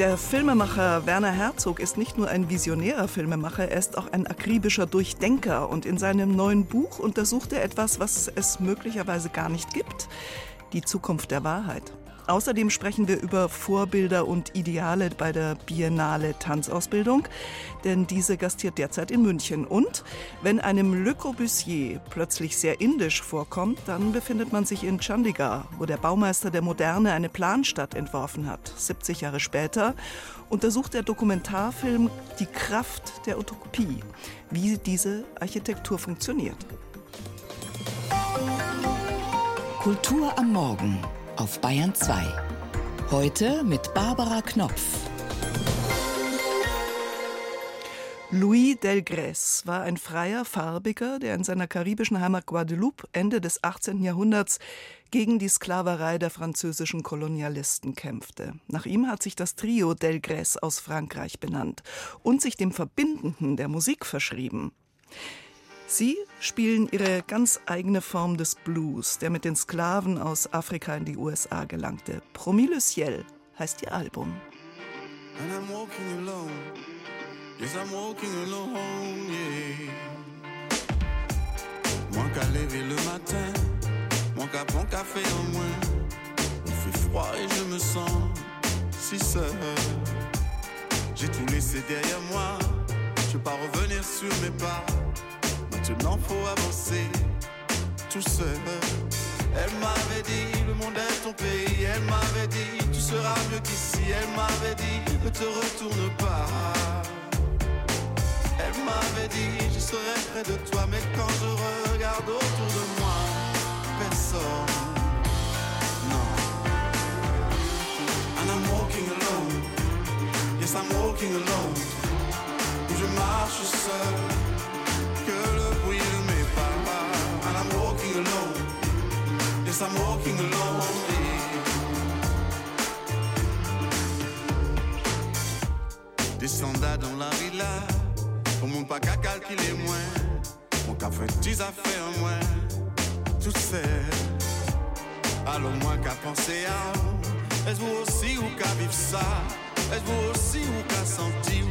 Der Filmemacher Werner Herzog ist nicht nur ein visionärer Filmemacher, er ist auch ein akribischer Durchdenker und in seinem neuen Buch untersucht er etwas, was es möglicherweise gar nicht gibt, die Zukunft der Wahrheit. Außerdem sprechen wir über Vorbilder und Ideale bei der Biennale Tanzausbildung, denn diese gastiert derzeit in München. Und wenn einem Le Corbusier plötzlich sehr indisch vorkommt, dann befindet man sich in Chandigarh, wo der Baumeister der Moderne eine Planstadt entworfen hat. 70 Jahre später untersucht der Dokumentarfilm die Kraft der Utopie, wie diese Architektur funktioniert. Kultur am Morgen auf Bayern 2. Heute mit Barbara Knopf. Louis Delgrès war ein freier Farbiger, der in seiner karibischen Heimat Guadeloupe Ende des 18. Jahrhunderts gegen die Sklaverei der französischen Kolonialisten kämpfte. Nach ihm hat sich das Trio Delgrès aus Frankreich benannt und sich dem Verbindenden der Musik verschrieben. Sie spielen ihre ganz eigene Form des Blues, der mit den Sklaven aus Afrika in die USA gelangte. Promis le ciel heißt ihr Album. And I'm walking alone. Yes, I'm walking alone, yeah. Moins qu'à lever le matin, moins qu'à prendre café en moins. Il fait froid et je me sens si seul. J'ai tout laissé derrière moi, je vais pas revenir sur mes pas. Maintenant faut avancer tout seul. Elle m'avait dit, le monde est ton pays. Elle m'avait dit, tu seras mieux qu'ici. Elle m'avait dit, ne te retourne pas. Elle m'avait dit, je serai près de toi. Mais quand je regarde autour de moi, personne. Non. And I'm walking alone. Yes, I'm walking alone. Je marche seul. Yes, I'm walking alone. Descenda dans la villa, pour mon pas qu'à calculer moins. Mon café, 10 affaires moins, tout seul. Alors moins qu'à penser à, est-ce vous aussi ou qu'à vivre ça? Est-ce vous aussi ou qu'à sentir?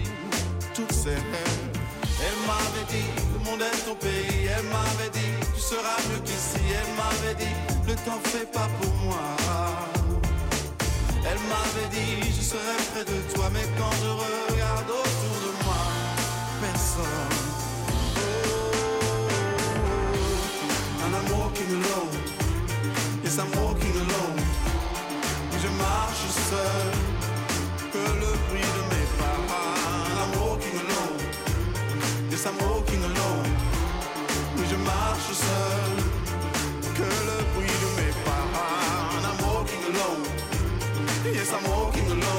Tout seul? Elle m'avait dit, le monde est ton pays. Elle m'avait dit, tu seras mieux qu'ici. Elle m'avait dit, ne t'en fais pas pour moi. Elle m'avait dit, je serai près de toi. Mais quand je regarde autour de moi, personne. Oh, walking alone. Yes, I'm walking I'm walking alone. Je marche seul. Que le bruit de mes pas. And I'm walking alone. Yes, I'm walking alone.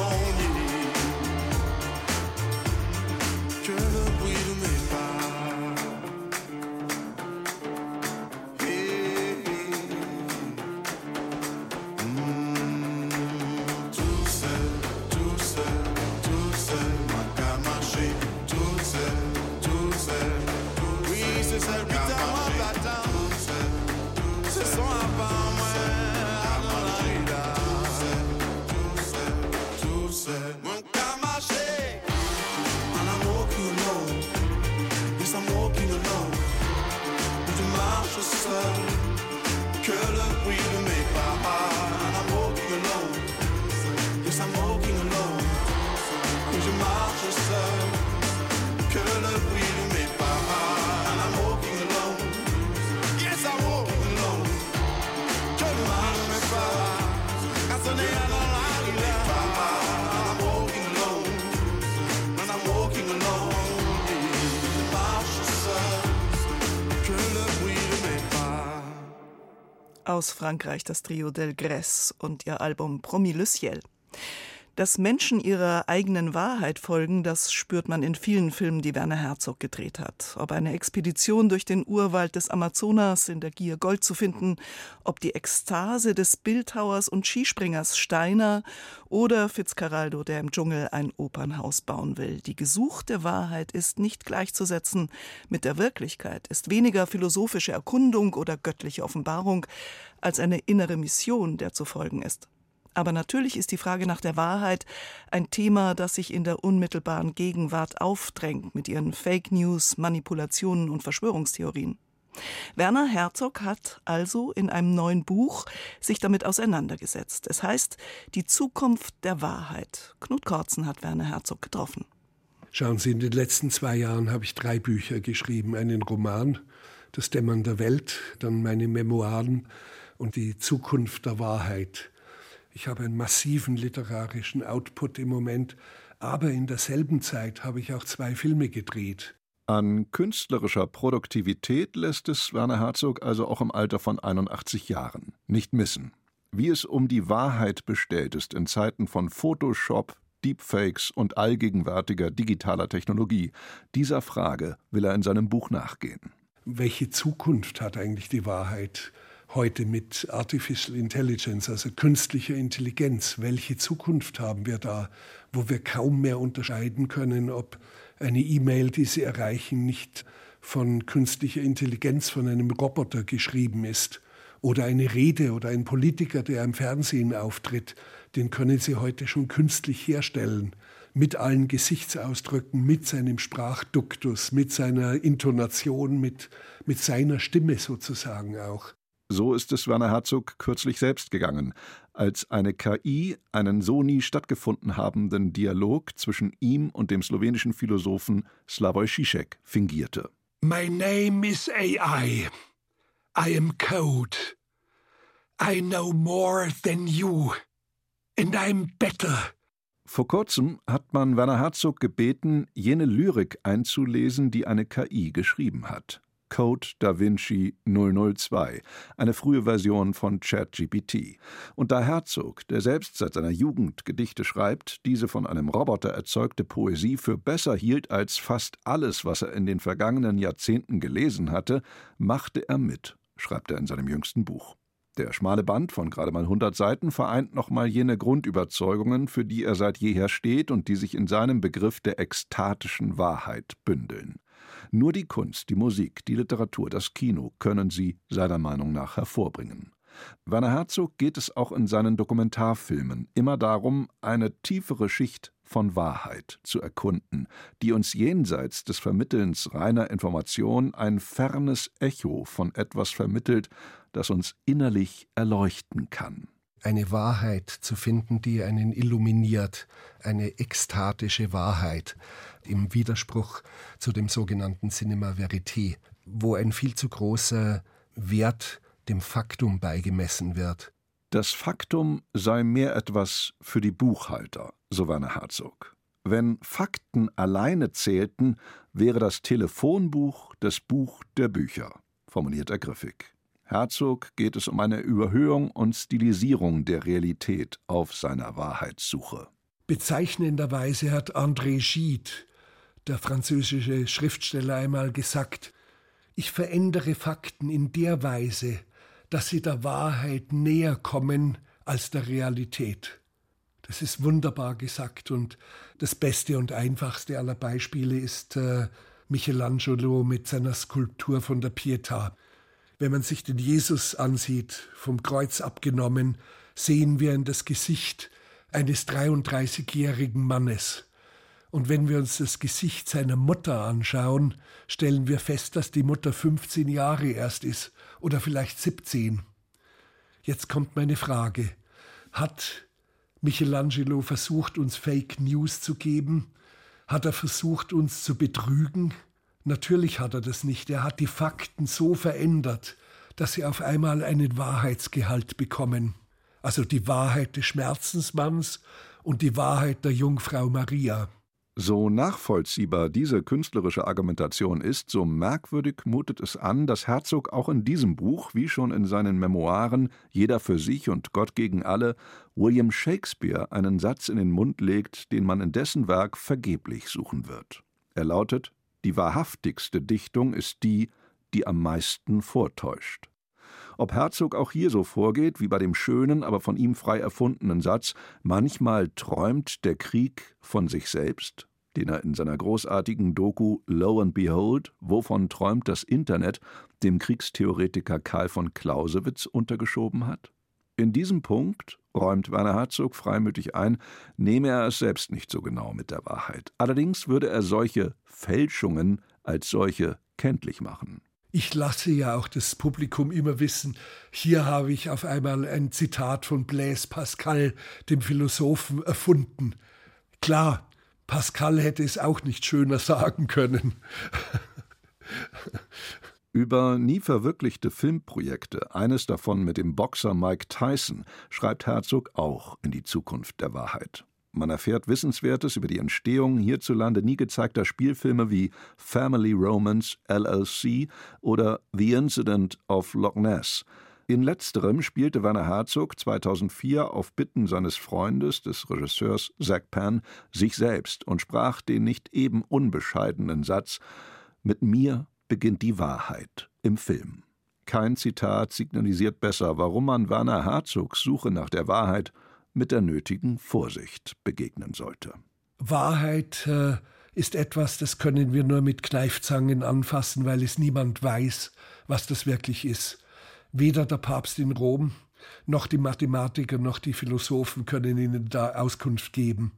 Aus Frankreich das Trio Del Grès und ihr Album Promis le Ciel. Dass Menschen ihrer eigenen Wahrheit folgen, das spürt man in vielen Filmen, die Werner Herzog gedreht hat. Ob eine Expedition durch den Urwald des Amazonas in der Gier Gold zu finden, ob die Ekstase des Bildhauers und Skispringers Steiner oder Fitzcarraldo, der im Dschungel ein Opernhaus bauen will. Die gesuchte Wahrheit ist nicht gleichzusetzen mit der Wirklichkeit, ist weniger philosophische Erkundung oder göttliche Offenbarung als eine innere Mission, der zu folgen ist. Aber natürlich ist die Frage nach der Wahrheit ein Thema, das sich in der unmittelbaren Gegenwart aufdrängt mit ihren Fake News, Manipulationen und Verschwörungstheorien. Werner Herzog hat also in einem neuen Buch sich damit auseinandergesetzt. Es heißt Die Zukunft der Wahrheit. Knut Kortzen hat Werner Herzog getroffen. Schauen Sie, in den letzten zwei Jahren habe ich drei Bücher geschrieben. Einen Roman, Das Dämmern der Welt, dann meine Memoiren und die Zukunft der Wahrheit. Ich habe einen massiven literarischen Output im Moment, aber in derselben Zeit habe ich auch zwei Filme gedreht. An künstlerischer Produktivität lässt es Werner Herzog also auch im Alter von 81 Jahren nicht missen. Wie es um die Wahrheit bestellt ist in Zeiten von Photoshop, Deepfakes und allgegenwärtiger digitaler Technologie, dieser Frage will er in seinem Buch nachgehen. Welche Zukunft hat eigentlich die Wahrheit heute mit Artificial Intelligence, also künstlicher Intelligenz? Welche Zukunft haben wir da, wo wir kaum mehr unterscheiden können, ob eine E-Mail, die Sie erreichen, nicht von künstlicher Intelligenz, von einem Roboter geschrieben ist. Oder eine Rede oder ein Politiker, der im Fernsehen auftritt, den können Sie heute schon künstlich herstellen. Mit allen Gesichtsausdrücken, mit seinem Sprachduktus, mit seiner Intonation, mit, mit seiner Stimme sozusagen auch. So ist es Werner Herzog kürzlich selbst gegangen, als eine KI einen so nie stattgefunden habenden Dialog zwischen ihm und dem slowenischen Philosophen Slavoj Žižek fingierte. My name is AI. I am code. I know more than you. And I'm better. Vor kurzem hat man Werner Herzog gebeten, jene Lyrik einzulesen, die eine KI geschrieben hat. Code Da Vinci 002, eine frühe Version von ChatGPT. Und da Herzog, der selbst seit seiner Jugend Gedichte schreibt, diese von einem Roboter erzeugte Poesie für besser hielt als fast alles, was er in den vergangenen Jahrzehnten gelesen hatte, machte er mit, schreibt er in seinem jüngsten Buch. Der schmale Band von gerade mal 100 Seiten vereint nochmal jene Grundüberzeugungen, für die er seit jeher steht und die sich in seinem Begriff der ekstatischen Wahrheit bündeln. Nur die Kunst, die Musik, die Literatur, das Kino können sie seiner Meinung nach hervorbringen. Werner Herzog geht es auch in seinen Dokumentarfilmen immer darum, eine tiefere Schicht von Wahrheit zu erkunden, die uns jenseits des Vermittelns reiner Information ein fernes Echo von etwas vermittelt, das uns innerlich erleuchten kann eine Wahrheit zu finden, die einen illuminiert, eine ekstatische Wahrheit im Widerspruch zu dem sogenannten Cinema Verité, wo ein viel zu großer Wert dem Faktum beigemessen wird. Das Faktum sei mehr etwas für die Buchhalter, so Werner Herzog. Wenn Fakten alleine zählten, wäre das Telefonbuch das Buch der Bücher, formuliert er griffig. Herzog geht es um eine Überhöhung und Stilisierung der Realität auf seiner Wahrheitssuche. Bezeichnenderweise hat André Gide, der französische Schriftsteller, einmal gesagt, ich verändere Fakten in der Weise, dass sie der Wahrheit näher kommen als der Realität. Das ist wunderbar gesagt und das beste und einfachste aller Beispiele ist äh, Michelangelo mit seiner Skulptur von der Pietà. Wenn man sich den Jesus ansieht, vom Kreuz abgenommen, sehen wir in das Gesicht eines 33-jährigen Mannes. Und wenn wir uns das Gesicht seiner Mutter anschauen, stellen wir fest, dass die Mutter 15 Jahre erst ist oder vielleicht 17. Jetzt kommt meine Frage. Hat Michelangelo versucht, uns Fake News zu geben? Hat er versucht, uns zu betrügen? Natürlich hat er das nicht. Er hat die Fakten so verändert, dass sie auf einmal einen Wahrheitsgehalt bekommen. Also die Wahrheit des Schmerzensmanns und die Wahrheit der Jungfrau Maria. So nachvollziehbar diese künstlerische Argumentation ist, so merkwürdig mutet es an, dass Herzog auch in diesem Buch, wie schon in seinen Memoiren Jeder für sich und Gott gegen alle, William Shakespeare einen Satz in den Mund legt, den man in dessen Werk vergeblich suchen wird. Er lautet die wahrhaftigste Dichtung ist die, die am meisten vortäuscht. Ob Herzog auch hier so vorgeht wie bei dem schönen, aber von ihm frei erfundenen Satz Manchmal träumt der Krieg von sich selbst, den er in seiner großartigen Doku Lo and Behold, wovon träumt das Internet, dem Kriegstheoretiker Karl von Clausewitz untergeschoben hat? In diesem Punkt, räumt Werner Herzog freimütig ein, nehme er es selbst nicht so genau mit der Wahrheit. Allerdings würde er solche Fälschungen als solche kenntlich machen. Ich lasse ja auch das Publikum immer wissen, hier habe ich auf einmal ein Zitat von Blaise Pascal, dem Philosophen, erfunden. Klar, Pascal hätte es auch nicht schöner sagen können. Über nie verwirklichte Filmprojekte, eines davon mit dem Boxer Mike Tyson, schreibt Herzog auch in die Zukunft der Wahrheit. Man erfährt Wissenswertes über die Entstehung hierzulande nie gezeigter Spielfilme wie Family Romance LLC oder The Incident of Loch Ness. In letzterem spielte Werner Herzog 2004 auf Bitten seines Freundes, des Regisseurs Zack Penn, sich selbst und sprach den nicht eben unbescheidenen Satz: Mit mir beginnt die Wahrheit im Film. Kein Zitat signalisiert besser, warum man Werner Herzogs Suche nach der Wahrheit mit der nötigen Vorsicht begegnen sollte. Wahrheit äh, ist etwas, das können wir nur mit Kneifzangen anfassen, weil es niemand weiß, was das wirklich ist. Weder der Papst in Rom, noch die Mathematiker, noch die Philosophen können Ihnen da Auskunft geben.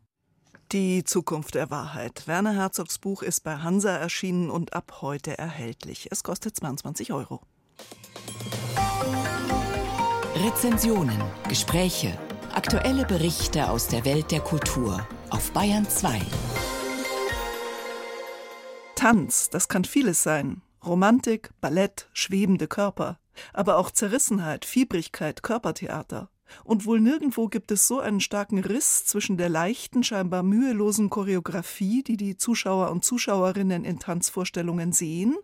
Die Zukunft der Wahrheit. Werner Herzogs Buch ist bei Hansa erschienen und ab heute erhältlich. Es kostet 22 Euro. Rezensionen, Gespräche, Aktuelle Berichte aus der Welt der Kultur auf Bayern 2. Tanz, das kann vieles sein. Romantik, Ballett, schwebende Körper, aber auch Zerrissenheit, Fiebrigkeit, Körpertheater. Und wohl nirgendwo gibt es so einen starken Riss zwischen der leichten, scheinbar mühelosen Choreografie, die die Zuschauer und Zuschauerinnen in Tanzvorstellungen sehen,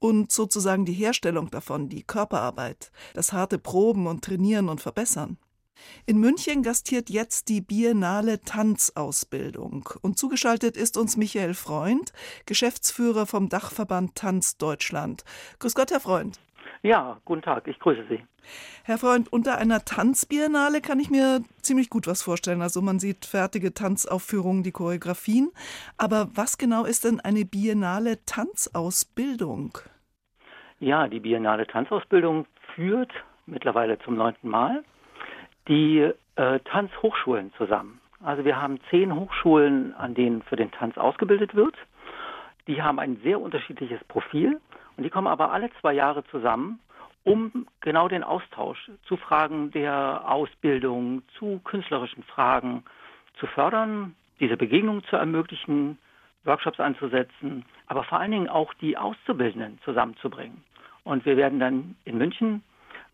und sozusagen die Herstellung davon, die Körperarbeit, das harte Proben und Trainieren und Verbessern. In München gastiert jetzt die Biennale Tanzausbildung. Und zugeschaltet ist uns Michael Freund, Geschäftsführer vom Dachverband Tanz Deutschland. Grüß Gott, Herr Freund. Ja, guten Tag, ich grüße Sie. Herr Freund, unter einer Tanzbiennale kann ich mir ziemlich gut was vorstellen. Also man sieht fertige Tanzaufführungen, die Choreografien. Aber was genau ist denn eine Biennale Tanzausbildung? Ja, die Biennale Tanzausbildung führt mittlerweile zum neunten Mal die äh, Tanzhochschulen zusammen. Also wir haben zehn Hochschulen, an denen für den Tanz ausgebildet wird. Die haben ein sehr unterschiedliches Profil und die kommen aber alle zwei Jahre zusammen, um genau den Austausch zu Fragen der Ausbildung, zu künstlerischen Fragen zu fördern, diese Begegnung zu ermöglichen, Workshops anzusetzen, aber vor allen Dingen auch die Auszubildenden zusammenzubringen. Und wir werden dann in München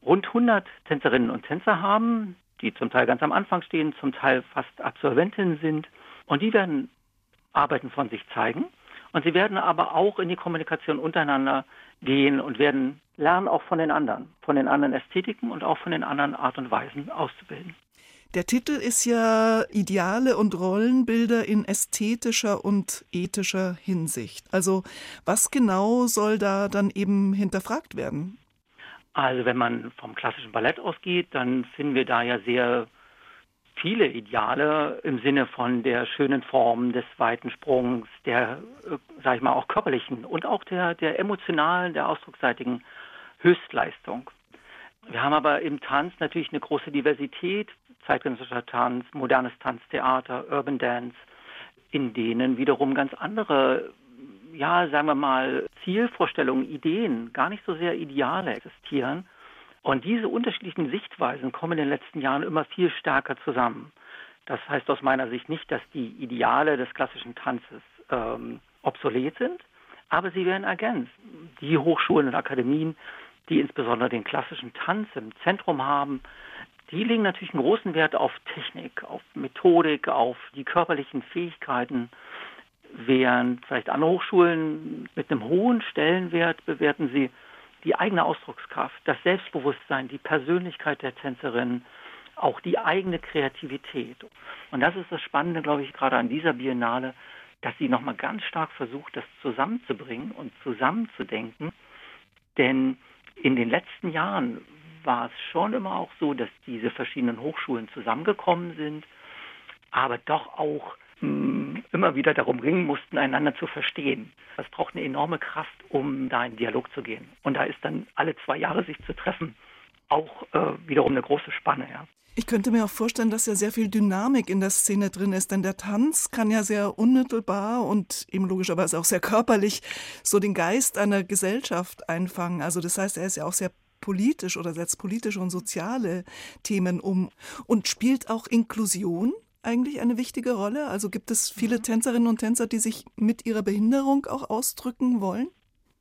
rund 100 Tänzerinnen und Tänzer haben, die zum Teil ganz am Anfang stehen, zum Teil fast Absolventinnen sind. Und die werden Arbeiten von sich zeigen. Und sie werden aber auch in die Kommunikation untereinander gehen und werden lernen auch von den anderen, von den anderen Ästhetiken und auch von den anderen Art und Weisen auszubilden. Der Titel ist ja Ideale und Rollenbilder in ästhetischer und ethischer Hinsicht. Also was genau soll da dann eben hinterfragt werden? Also wenn man vom klassischen Ballett ausgeht, dann finden wir da ja sehr viele Ideale im Sinne von der schönen Form, des weiten Sprungs, der, äh, sag ich mal, auch körperlichen und auch der, der emotionalen, der ausdrucksseitigen Höchstleistung. Wir haben aber im Tanz natürlich eine große Diversität, zeitgenössischer Tanz, modernes Tanztheater, Urban Dance, in denen wiederum ganz andere ja, sagen wir mal, Zielvorstellungen, Ideen, gar nicht so sehr Ideale existieren. Und diese unterschiedlichen Sichtweisen kommen in den letzten Jahren immer viel stärker zusammen. Das heißt aus meiner Sicht nicht, dass die Ideale des klassischen Tanzes ähm, obsolet sind, aber sie werden ergänzt. Die Hochschulen und Akademien, die insbesondere den klassischen Tanz im Zentrum haben, die legen natürlich einen großen Wert auf Technik, auf Methodik, auf die körperlichen Fähigkeiten während vielleicht andere Hochschulen mit einem hohen Stellenwert bewerten sie die eigene Ausdruckskraft, das Selbstbewusstsein, die Persönlichkeit der Tänzerin, auch die eigene Kreativität. Und das ist das Spannende, glaube ich, gerade an dieser Biennale, dass sie nochmal ganz stark versucht, das zusammenzubringen und zusammenzudenken. Denn in den letzten Jahren war es schon immer auch so, dass diese verschiedenen Hochschulen zusammengekommen sind, aber doch auch immer wieder darum ringen mussten, einander zu verstehen. Es braucht eine enorme Kraft, um da in Dialog zu gehen. Und da ist dann alle zwei Jahre sich zu treffen auch äh, wiederum eine große Spanne. Ja. Ich könnte mir auch vorstellen, dass ja sehr viel Dynamik in der Szene drin ist, denn der Tanz kann ja sehr unmittelbar und eben logischerweise auch sehr körperlich so den Geist einer Gesellschaft einfangen. Also das heißt, er ist ja auch sehr politisch oder setzt politische und soziale Themen um und spielt auch Inklusion eigentlich eine wichtige Rolle? Also gibt es viele mhm. Tänzerinnen und Tänzer, die sich mit ihrer Behinderung auch ausdrücken wollen?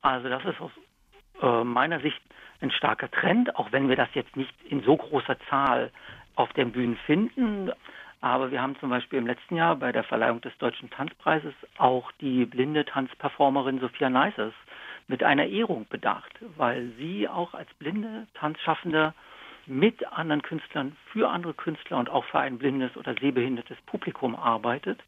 Also das ist aus äh, meiner Sicht ein starker Trend, auch wenn wir das jetzt nicht in so großer Zahl auf den Bühnen finden. Aber wir haben zum Beispiel im letzten Jahr bei der Verleihung des Deutschen Tanzpreises auch die blinde Tanzperformerin Sophia Neises mit einer Ehrung bedacht, weil sie auch als blinde Tanzschaffende mit anderen Künstlern, für andere Künstler und auch für ein blindes oder sehbehindertes Publikum arbeitet.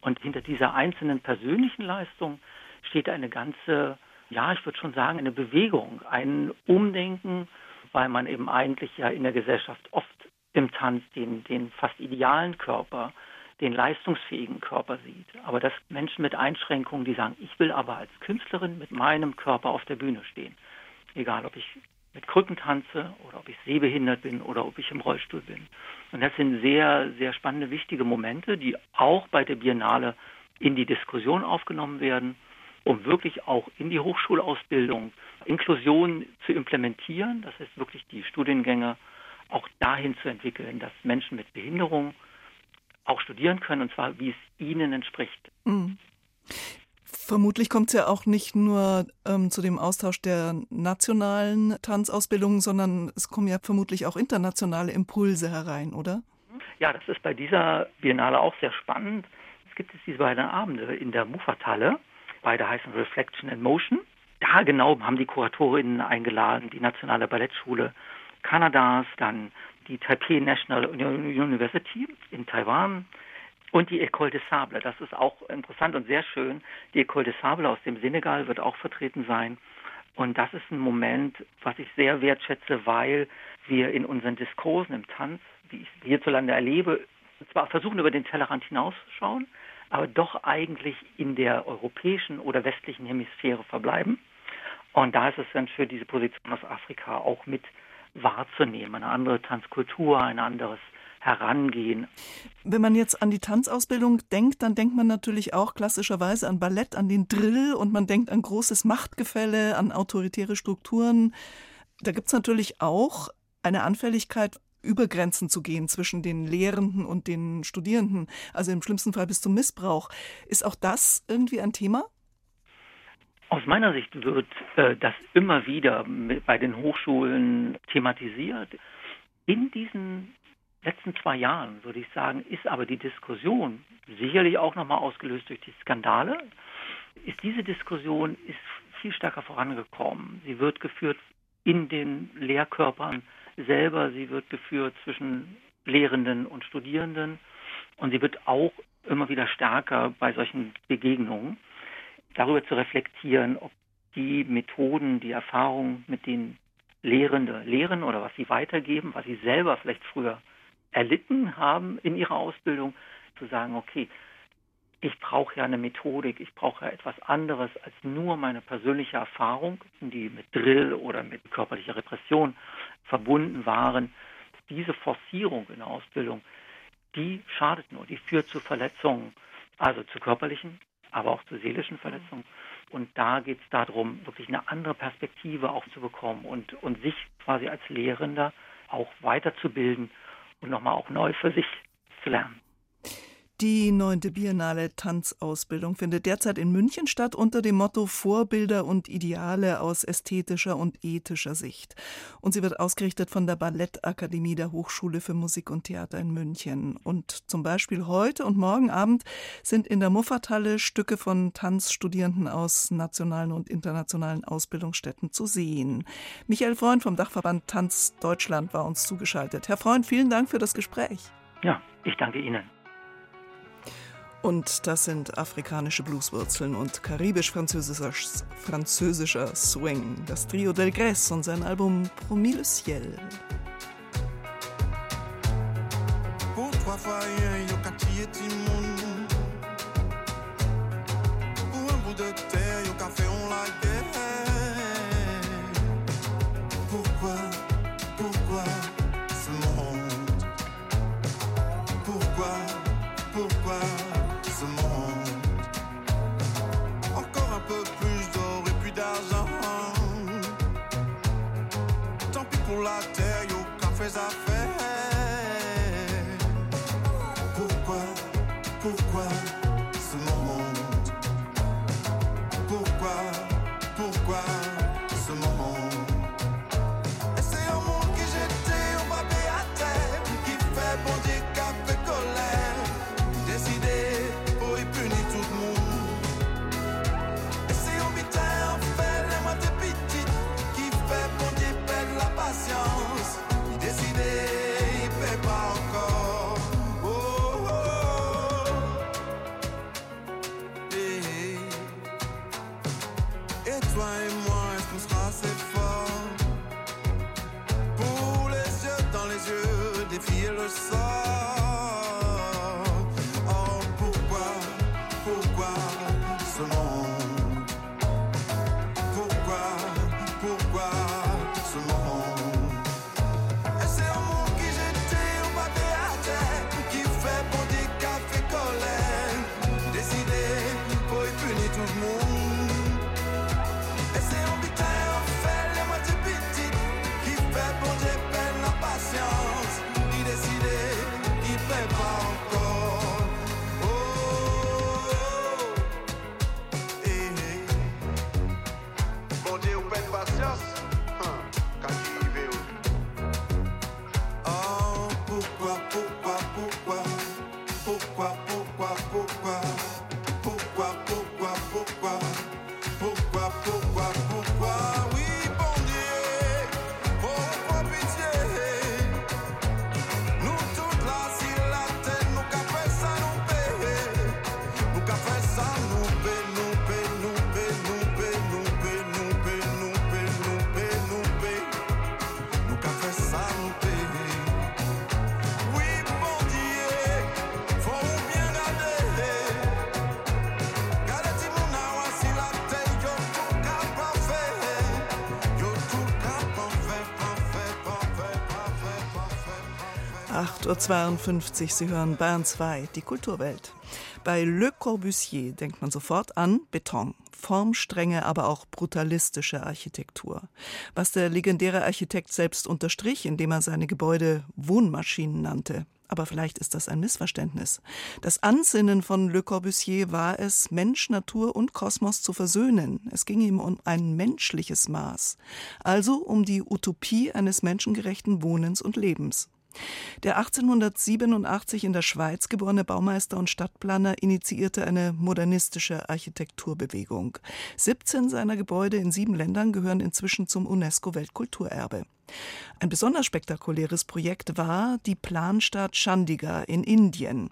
Und hinter dieser einzelnen persönlichen Leistung steht eine ganze, ja, ich würde schon sagen, eine Bewegung, ein Umdenken, weil man eben eigentlich ja in der Gesellschaft oft im Tanz den, den fast idealen Körper, den leistungsfähigen Körper sieht. Aber dass Menschen mit Einschränkungen, die sagen, ich will aber als Künstlerin mit meinem Körper auf der Bühne stehen. Egal, ob ich mit Krücken tanze oder ob ich sehbehindert bin oder ob ich im Rollstuhl bin. Und das sind sehr, sehr spannende, wichtige Momente, die auch bei der Biennale in die Diskussion aufgenommen werden, um wirklich auch in die Hochschulausbildung Inklusion zu implementieren. Das heißt wirklich die Studiengänge auch dahin zu entwickeln, dass Menschen mit Behinderung auch studieren können, und zwar wie es ihnen entspricht. Mhm. Vermutlich kommt es ja auch nicht nur ähm, zu dem Austausch der nationalen Tanzausbildungen, sondern es kommen ja vermutlich auch internationale Impulse herein, oder? Ja, das ist bei dieser Biennale auch sehr spannend. Es gibt jetzt diese beiden Abende in der Muffathalle. Beide heißen Reflection and Motion. Da genau haben die Kuratorinnen eingeladen, die Nationale Ballettschule Kanadas, dann die Taipei National University in Taiwan und die École des Sable. Das ist auch interessant und sehr schön. Die École des Sable aus dem Senegal wird auch vertreten sein. Und das ist ein Moment, was ich sehr wertschätze, weil wir in unseren Diskursen im Tanz, wie ich hierzulande erlebe, zwar versuchen über den Tellerrand hinauszuschauen, aber doch eigentlich in der europäischen oder westlichen Hemisphäre verbleiben. Und da ist es dann für diese Position aus Afrika auch mit wahrzunehmen, eine andere Tanzkultur, ein anderes Herangehen. Wenn man jetzt an die Tanzausbildung denkt, dann denkt man natürlich auch klassischerweise an Ballett, an den Drill und man denkt an großes Machtgefälle, an autoritäre Strukturen. Da gibt es natürlich auch eine Anfälligkeit, über Grenzen zu gehen zwischen den Lehrenden und den Studierenden, also im schlimmsten Fall bis zum Missbrauch. Ist auch das irgendwie ein Thema? Aus meiner Sicht wird äh, das immer wieder bei den Hochschulen thematisiert. In diesen letzten zwei Jahren, würde ich sagen, ist aber die Diskussion sicherlich auch nochmal ausgelöst durch die Skandale, ist diese Diskussion ist viel stärker vorangekommen. Sie wird geführt in den Lehrkörpern selber, sie wird geführt zwischen Lehrenden und Studierenden und sie wird auch immer wieder stärker bei solchen Begegnungen darüber zu reflektieren, ob die Methoden, die Erfahrungen, mit denen Lehrende lehren oder was sie weitergeben, was sie selber vielleicht früher erlitten haben in ihrer Ausbildung, zu sagen, okay, ich brauche ja eine Methodik, ich brauche ja etwas anderes als nur meine persönliche Erfahrung, die mit Drill oder mit körperlicher Repression verbunden waren. Diese Forcierung in der Ausbildung, die schadet nur, die führt zu Verletzungen, also zu körperlichen, aber auch zu seelischen Verletzungen. Und da geht es darum, wirklich eine andere Perspektive auch zu bekommen und, und sich quasi als Lehrender auch weiterzubilden und nochmal auch neu für sich zu lernen. Die neunte Biennale Tanzausbildung findet derzeit in München statt unter dem Motto Vorbilder und Ideale aus ästhetischer und ethischer Sicht. Und sie wird ausgerichtet von der Ballettakademie der Hochschule für Musik und Theater in München. Und zum Beispiel heute und morgen Abend sind in der Muffathalle Stücke von Tanzstudierenden aus nationalen und internationalen Ausbildungsstätten zu sehen. Michael Freund vom Dachverband Tanz Deutschland war uns zugeschaltet. Herr Freund, vielen Dank für das Gespräch. Ja, ich danke Ihnen. Und das sind afrikanische Blueswurzeln und karibisch-französischer französischer Swing. Das Trio Del Grès und sein Album Promis le Ciel. Pourquoi, pourquoi 8.52 Uhr, Sie hören Bayern 2, die Kulturwelt. Bei Le Corbusier denkt man sofort an Beton, formstrenge, aber auch brutalistische Architektur. Was der legendäre Architekt selbst unterstrich, indem er seine Gebäude Wohnmaschinen nannte. Aber vielleicht ist das ein Missverständnis. Das Ansinnen von Le Corbusier war es, Mensch, Natur und Kosmos zu versöhnen. Es ging ihm um ein menschliches Maß, also um die Utopie eines menschengerechten Wohnens und Lebens. Der 1887 in der Schweiz geborene Baumeister und Stadtplaner initiierte eine modernistische Architekturbewegung. 17 seiner Gebäude in sieben Ländern gehören inzwischen zum UNESCO-Weltkulturerbe. Ein besonders spektakuläres Projekt war die Planstadt Chandigarh in Indien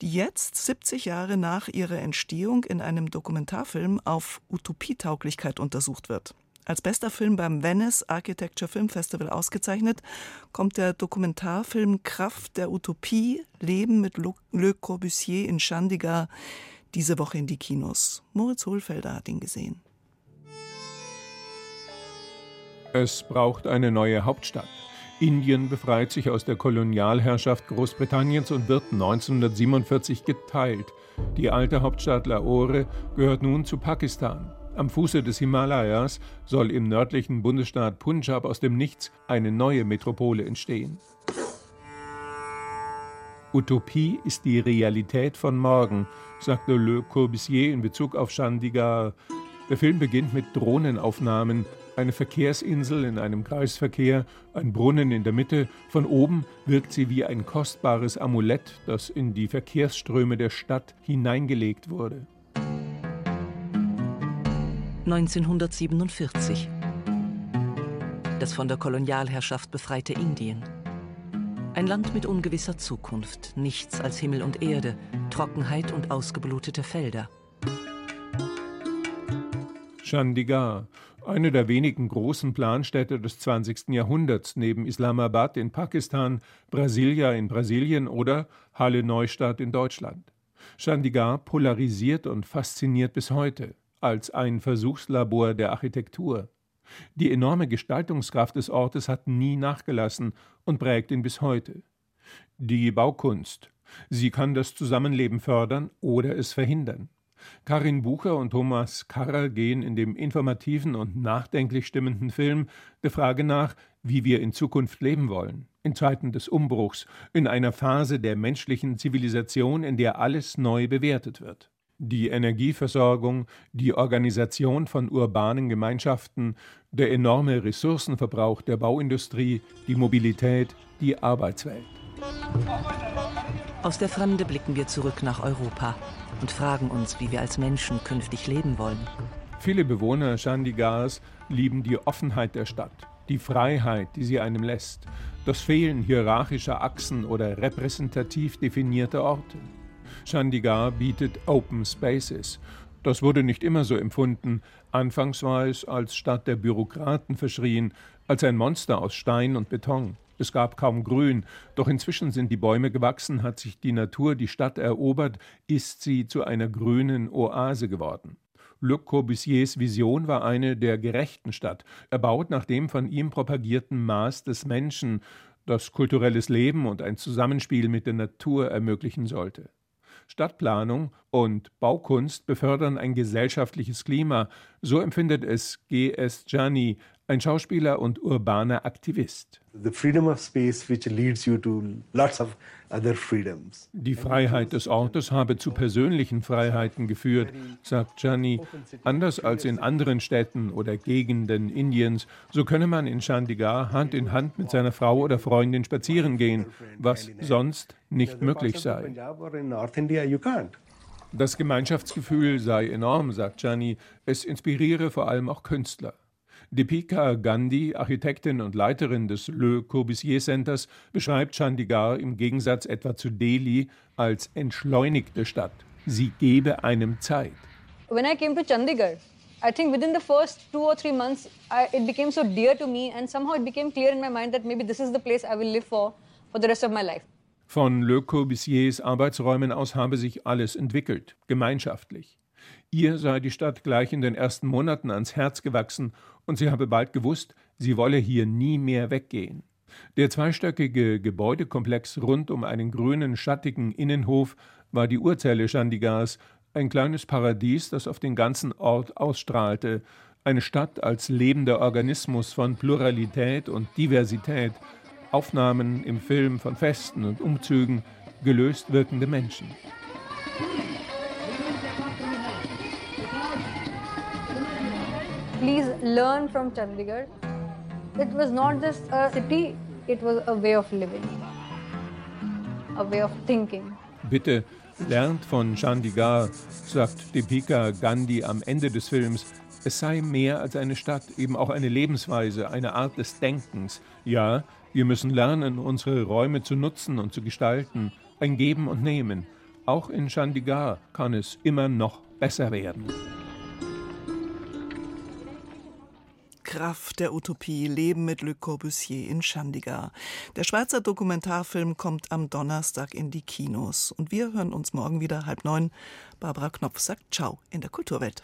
die jetzt, 70 Jahre nach ihrer Entstehung, in einem Dokumentarfilm auf Utopietauglichkeit untersucht wird. Als bester Film beim Venice Architecture Film Festival ausgezeichnet, kommt der Dokumentarfilm Kraft der Utopie Leben mit Le Corbusier in Chandigarh diese Woche in die Kinos. Moritz Hohlfelder hat ihn gesehen. Es braucht eine neue Hauptstadt. Indien befreit sich aus der Kolonialherrschaft Großbritanniens und wird 1947 geteilt. Die alte Hauptstadt Lahore gehört nun zu Pakistan. Am Fuße des Himalayas soll im nördlichen Bundesstaat Punjab aus dem Nichts eine neue Metropole entstehen. Utopie ist die Realität von morgen, sagte Le Corbusier in Bezug auf Chandigarh. Der Film beginnt mit Drohnenaufnahmen, eine Verkehrsinsel in einem Kreisverkehr, ein Brunnen in der Mitte, von oben wirkt sie wie ein kostbares Amulett, das in die Verkehrsströme der Stadt hineingelegt wurde. 1947. Das von der Kolonialherrschaft befreite Indien. Ein Land mit ungewisser Zukunft, nichts als Himmel und Erde, Trockenheit und ausgeblutete Felder. Chandigarh, eine der wenigen großen Planstädte des 20. Jahrhunderts neben Islamabad in Pakistan, Brasilia in Brasilien oder Halle Neustadt in Deutschland. Chandigarh polarisiert und fasziniert bis heute als ein Versuchslabor der Architektur. Die enorme Gestaltungskraft des Ortes hat nie nachgelassen und prägt ihn bis heute. Die Baukunst. Sie kann das Zusammenleben fördern oder es verhindern. Karin Bucher und Thomas Karrer gehen in dem informativen und nachdenklich stimmenden Film der Frage nach, wie wir in Zukunft leben wollen in Zeiten des Umbruchs, in einer Phase der menschlichen Zivilisation, in der alles neu bewertet wird. Die Energieversorgung, die Organisation von urbanen Gemeinschaften, der enorme Ressourcenverbrauch der Bauindustrie, die Mobilität, die Arbeitswelt. Aus der Fremde blicken wir zurück nach Europa und fragen uns, wie wir als Menschen künftig leben wollen. Viele Bewohner Chandigars lieben die Offenheit der Stadt, die Freiheit, die sie einem lässt, das Fehlen hierarchischer Achsen oder repräsentativ definierter Orte. Chandigarh bietet Open Spaces. Das wurde nicht immer so empfunden. Anfangs war es als Stadt der Bürokraten verschrien, als ein Monster aus Stein und Beton. Es gab kaum Grün, doch inzwischen sind die Bäume gewachsen, hat sich die Natur die Stadt erobert, ist sie zu einer grünen Oase geworden. Le Corbusiers Vision war eine der gerechten Stadt, erbaut nach dem von ihm propagierten Maß des Menschen, das kulturelles Leben und ein Zusammenspiel mit der Natur ermöglichen sollte. Stadtplanung und Baukunst befördern ein gesellschaftliches Klima, so empfindet es G.S. Gianni, ein Schauspieler und urbaner Aktivist. Die Freiheit des Ortes habe zu persönlichen Freiheiten geführt, sagt Gianni. Anders als in anderen Städten oder Gegenden Indiens, so könne man in Chandigarh Hand in Hand mit seiner Frau oder Freundin spazieren gehen, was sonst nicht möglich sei. Das Gemeinschaftsgefühl sei enorm, sagt Gianni. Es inspiriere vor allem auch Künstler. Deepika Gandhi, Architektin und Leiterin des Le Corbusier Centers, beschreibt Chandigarh im Gegensatz etwa zu Delhi als entschleunigte Stadt. Sie gebe einem Zeit. When I came to Chandigarh, I think within the first two or three months, I, it became so dear to me, and somehow it became clear in my mind that maybe this is the place I will live for for the rest of my life. Von Le Corbusiers Arbeitsräumen aus habe sich alles entwickelt, gemeinschaftlich. Ihr sei die Stadt gleich in den ersten Monaten ans Herz gewachsen und sie habe bald gewusst, sie wolle hier nie mehr weggehen. Der zweistöckige Gebäudekomplex rund um einen grünen, schattigen Innenhof war die Urzelle Chandigars, ein kleines Paradies, das auf den ganzen Ort ausstrahlte, eine Stadt als lebender Organismus von Pluralität und Diversität, Aufnahmen im Film von Festen und Umzügen, gelöst wirkende Menschen. Please learn from Chandigarh. It was not just a city, it was a way of living, a way of thinking. Bitte lernt von Chandigarh, sagt Deepika Gandhi am Ende des Films. Es sei mehr als eine Stadt, eben auch eine Lebensweise, eine Art des Denkens. Ja, wir müssen lernen, unsere Räume zu nutzen und zu gestalten, ein Geben und Nehmen. Auch in Chandigarh kann es immer noch besser werden. Kraft der Utopie, Leben mit Le Corbusier in Chandigarh. Der Schweizer Dokumentarfilm kommt am Donnerstag in die Kinos. Und wir hören uns morgen wieder halb neun. Barbara Knopf sagt Ciao in der Kulturwelt.